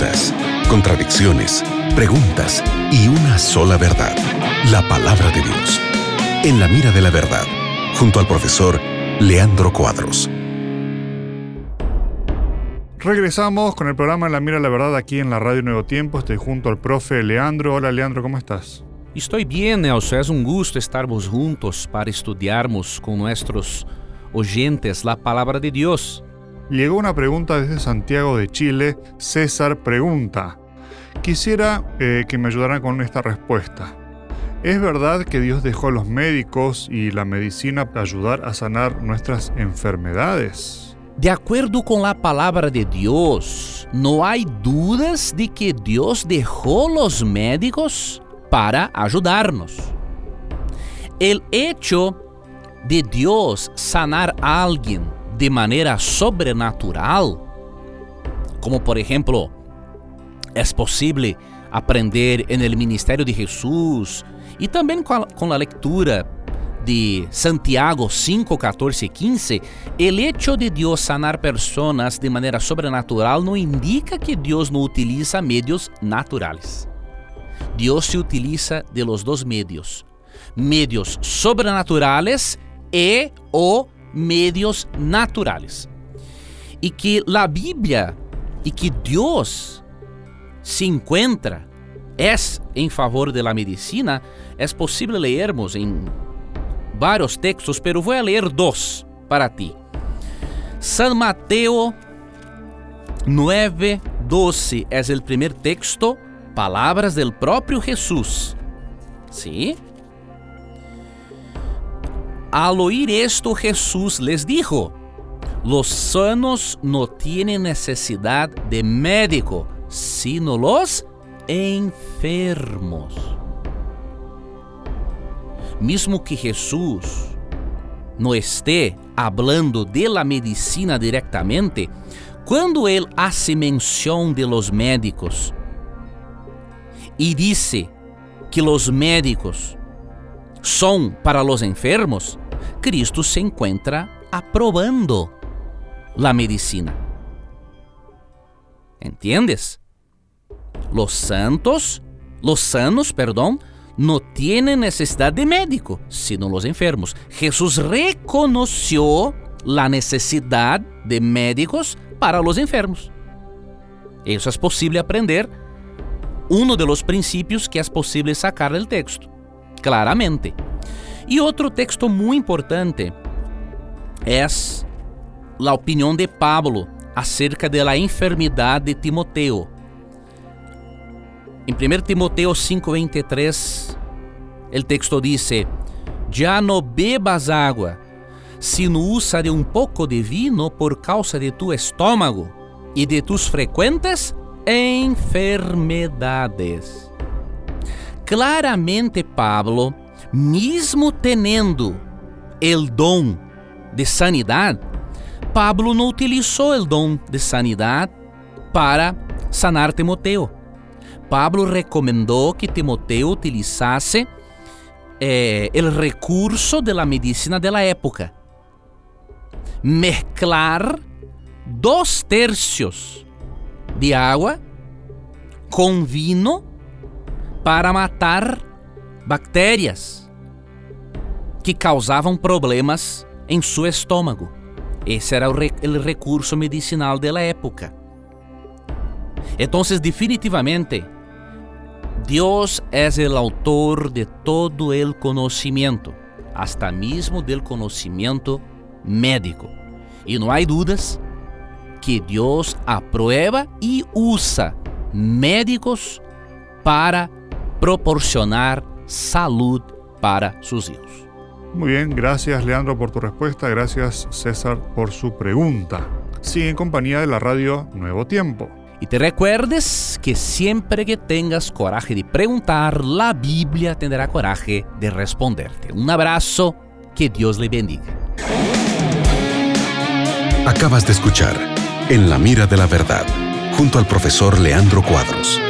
dudas, contradicciones, preguntas y una sola verdad, la palabra de Dios. En la mira de la verdad, junto al profesor Leandro Cuadros. Regresamos con el programa En la Mira de la Verdad aquí en la Radio Nuevo Tiempo. Estoy junto al profe Leandro. Hola Leandro, ¿cómo estás? Estou bem, Nelson. É um gosto estarmos juntos para estudarmos com nossos oyentes a palavra de Deus. Llegó una pregunta desde Santiago de Chile. César pregunta, quisiera eh, que me ayudaran con esta respuesta. ¿Es verdad que Dios dejó a los médicos y la medicina para ayudar a sanar nuestras enfermedades? De acordo com a palavra de Deus, não há dúvidas de que Deus deixou os médicos para ajudar-nos. O hecho de Deus sanar a alguém de maneira sobrenatural, como por exemplo, é possível aprender no ministério de Jesus e também com a, com a leitura de Santiago 5, 14 e 15, o hecho de Deus sanar pessoas de maneira sobrenatural não indica que Deus não utiliza meios naturais. Deus se utiliza de los dois meios, meios sobrenaturais e o medios naturales. Y que la Biblia y que Dios se encuentra es en favor de la medicina, es posible leermos en varios textos, pero voy a leer dos para ti. San Mateo 9, 12 es el primer texto, palabras del propio Jesús. ¿Sí? Al oír esto, Jesús les dijo: Los sanos no tienen necesidad de médico, sino los enfermos. Mesmo que Jesus não esté hablando de la medicina directamente, quando ele hace menção de los médicos e disse que los médicos são para los enfermos, Cristo se encuentra aprobando la medicina. ¿Entiendes? Los santos, los sanos, perdón, no tienen necesidad de médico, sino los enfermos. Jesús reconoció la necesidad de médicos para los enfermos. Eso es posible aprender uno de los principios que es posible sacar del texto, claramente. E outro texto muito importante é a opinião de Pablo acerca da enfermidade de Timoteo. Em 1 Timoteo 5:23, o texto diz: Já não bebas água, sino usa de um pouco de vino por causa de tu estômago e de tus frequentes enfermedades. Claramente, Pablo mesmo tendo o dom de sanidade, Pablo não utilizou o dom de sanidade para sanar Timoteo. Pablo recomendou que Timoteo utilizasse eh, recurso de la medicina de la época. Mezclar dois tercios de água com vino para matar bactérias que causavam problemas em seu estômago. Esse era o, re recurso medicinal da época. Então, definitivamente, Deus é o autor de todo o conhecimento, hasta mesmo do conhecimento médico. E não há dúvidas que Deus aprueba e usa médicos para proporcionar saúde para seus filhos. Muy bien, gracias Leandro por tu respuesta, gracias César por su pregunta. Sigue en compañía de la radio Nuevo Tiempo. Y te recuerdes que siempre que tengas coraje de preguntar, la Biblia tendrá coraje de responderte. Un abrazo, que Dios le bendiga. Acabas de escuchar En la mira de la verdad, junto al profesor Leandro Cuadros.